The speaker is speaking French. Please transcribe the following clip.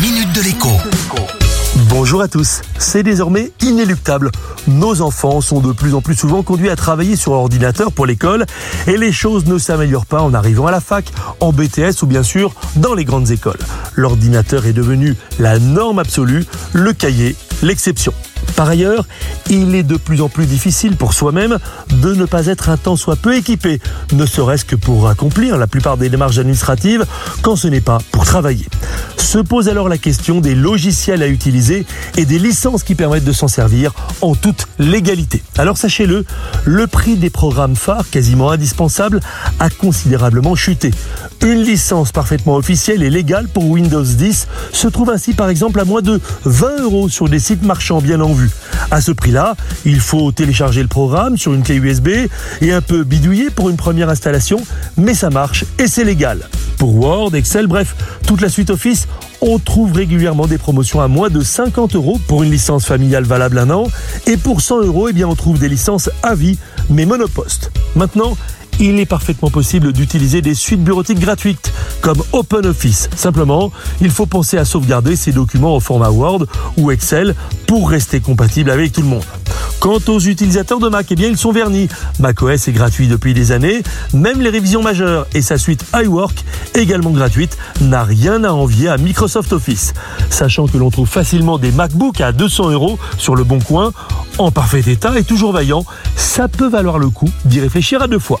minute de l'écho. Bonjour à tous. C'est désormais inéluctable. Nos enfants sont de plus en plus souvent conduits à travailler sur ordinateur pour l'école et les choses ne s'améliorent pas en arrivant à la fac, en BTS ou bien sûr dans les grandes écoles. L'ordinateur est devenu la norme absolue, le cahier l'exception. Par ailleurs, il est de plus en plus difficile pour soi-même de ne pas être un tant soit peu équipé, ne serait-ce que pour accomplir la plupart des démarches administratives quand ce n'est pas pour travailler. Se pose alors la question des logiciels à utiliser et des licences qui permettent de s'en servir en toute légalité. Alors sachez-le, le prix des programmes phares quasiment indispensables a considérablement chuté. Une licence parfaitement officielle et légale pour Windows 10 se trouve ainsi par exemple à moins de 20 euros sur des sites marchands bien en vue. À ce prix-là, il faut télécharger le programme sur une clé USB et un peu bidouiller pour une première installation, mais ça marche et c'est légal. Pour Word, Excel, bref, toute la suite Office, on trouve régulièrement des promotions à moins de 50 euros pour une licence familiale valable un an, et pour 100 euros, eh on trouve des licences à vie, mais monoposte. Maintenant, il est parfaitement possible d'utiliser des suites bureautiques gratuites comme OpenOffice. Simplement, il faut penser à sauvegarder ces documents au format Word ou Excel pour rester compatible avec tout le monde. Quant aux utilisateurs de Mac, eh bien ils sont vernis. macOS est gratuit depuis des années, même les révisions majeures et sa suite iWork, également gratuite, n'a rien à envier à Microsoft Office. Sachant que l'on trouve facilement des MacBooks à 200 euros sur le bon coin, en parfait état et toujours vaillant, ça peut valoir le coup d'y réfléchir à deux fois.